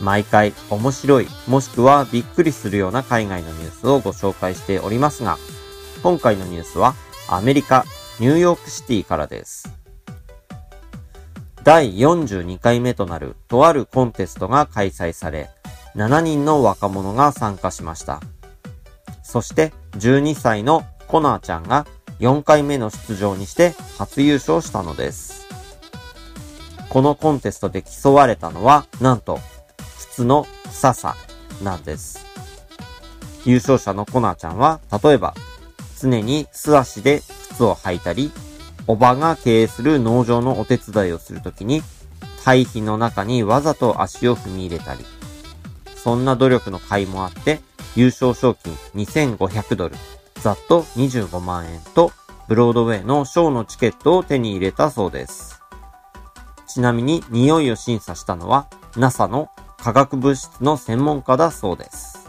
毎回面白いもしくはびっくりするような海外のニュースをご紹介しておりますが、今回のニュースはアメリカ、ニューヨークシティからです。第42回目となるとあるコンテストが開催され、7人の若者が参加しました。そして12歳のコナーちゃんが4回目の出場にして初優勝したのです。このコンテストで競われたのは、なんと靴の臭さなんです。優勝者のコナーちゃんは、例えば、常に素足で靴を履いたり、おばが経営する農場のお手伝いをするときに、堆肥の中にわざと足を踏み入れたり、そんな努力の甲斐もあって、優勝賞金2500ドル、ざっと25万円と、ブロードウェイのショーのチケットを手に入れたそうです。ちなみに匂いを審査したのは NASA の化学物質の専門家だそうです。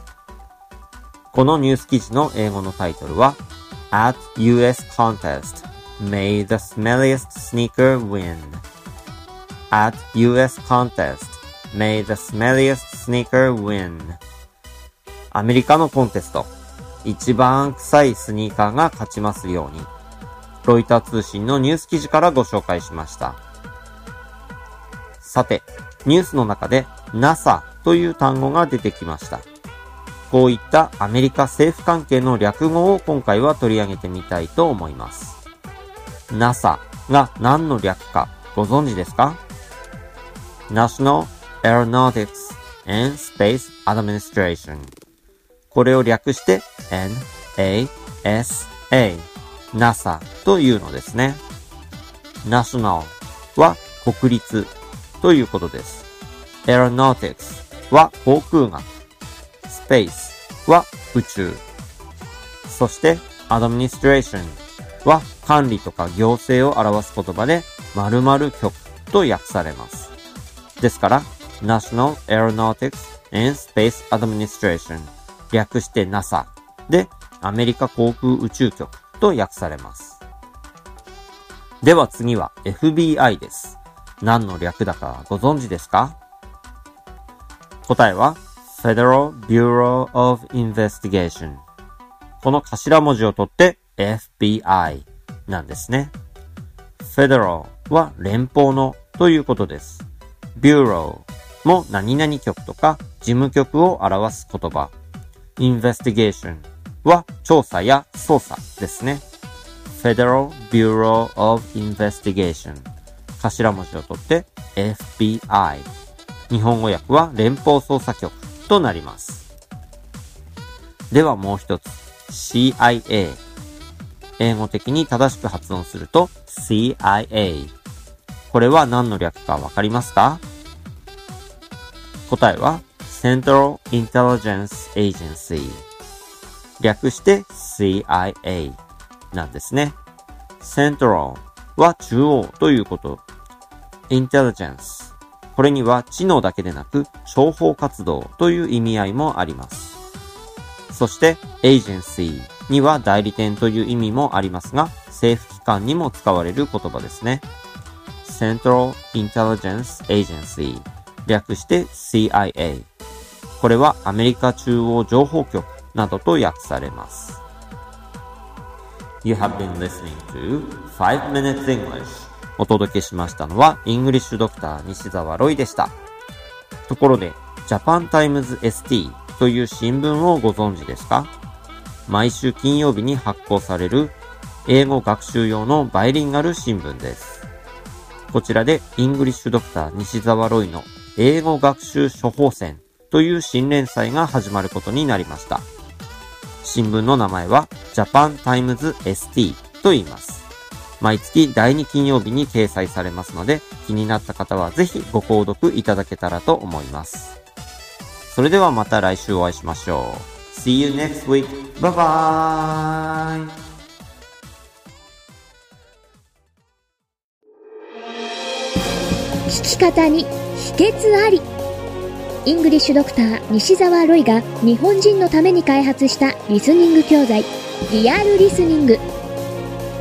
このニュース記事の英語のタイトルは At US Contest May the smelliest sneaker win At US Contest May the smelliest sneaker win アメリカのコンテスト一番臭いスニーカーが勝ちますようにロイター通信のニュース記事からご紹介しました。さて、ニュースの中で NASA という単語が出てきました。こういったアメリカ政府関係の略語を今回は取り上げてみたいと思います。NASA が何の略かご存知ですか ?National Aeronautics and Space Administration これを略して NASA NASA というのですね。National は国立ということです。Aeronautics は航空学。space は宇宙。そして administration は管理とか行政を表す言葉で〇〇局と訳されます。ですから National Aeronautics and Space Administration 略して NASA でアメリカ航空宇宙局と訳されます。では次は FBI です。何の略だかご存知ですか答えは Federal Bureau of Investigation この頭文字を取って FBI なんですね。Federal は連邦のということです。Bureau も何々局とか事務局を表す言葉。Investigation は調査や捜査ですね。Federal Bureau of Investigation 頭文字を取って FBI 日本語訳は連邦捜査局となります。ではもう一つ CIA 英語的に正しく発音すると CIA これは何の略かわかりますか？答えは Central Intelligence Agency 略して CIA なんですね。Central は中央ということ。Intelligence これには知能だけでなく情報活動という意味合いもあります。そして Agency には代理店という意味もありますが政府機関にも使われる言葉ですね。Central Intelligence Agency 略して CIA これはアメリカ中央情報局などと訳されます。You have been listening to 5 Minutes English お届けしましたのは、イングリッシュドクター西澤ロイでした。ところで、Japan Times ST という新聞をご存知ですか？毎週金曜日に発行される英語学習用のバイリンガル新聞です。こちらでイングリッシュドクター西澤ロイの英語学習処方箋という新連載が始まることになりました。新聞の名前は Japan Times ST と言います。毎月第2金曜日に掲載されますので、気になった方はぜひご購読いただけたらと思います。それではまた来週お会いしましょう。See you next week. Bye bye. 聞き方に秘訣ありイングリッシュドクター西澤ロイが日本人のために開発したリスニング教材リアルリスニング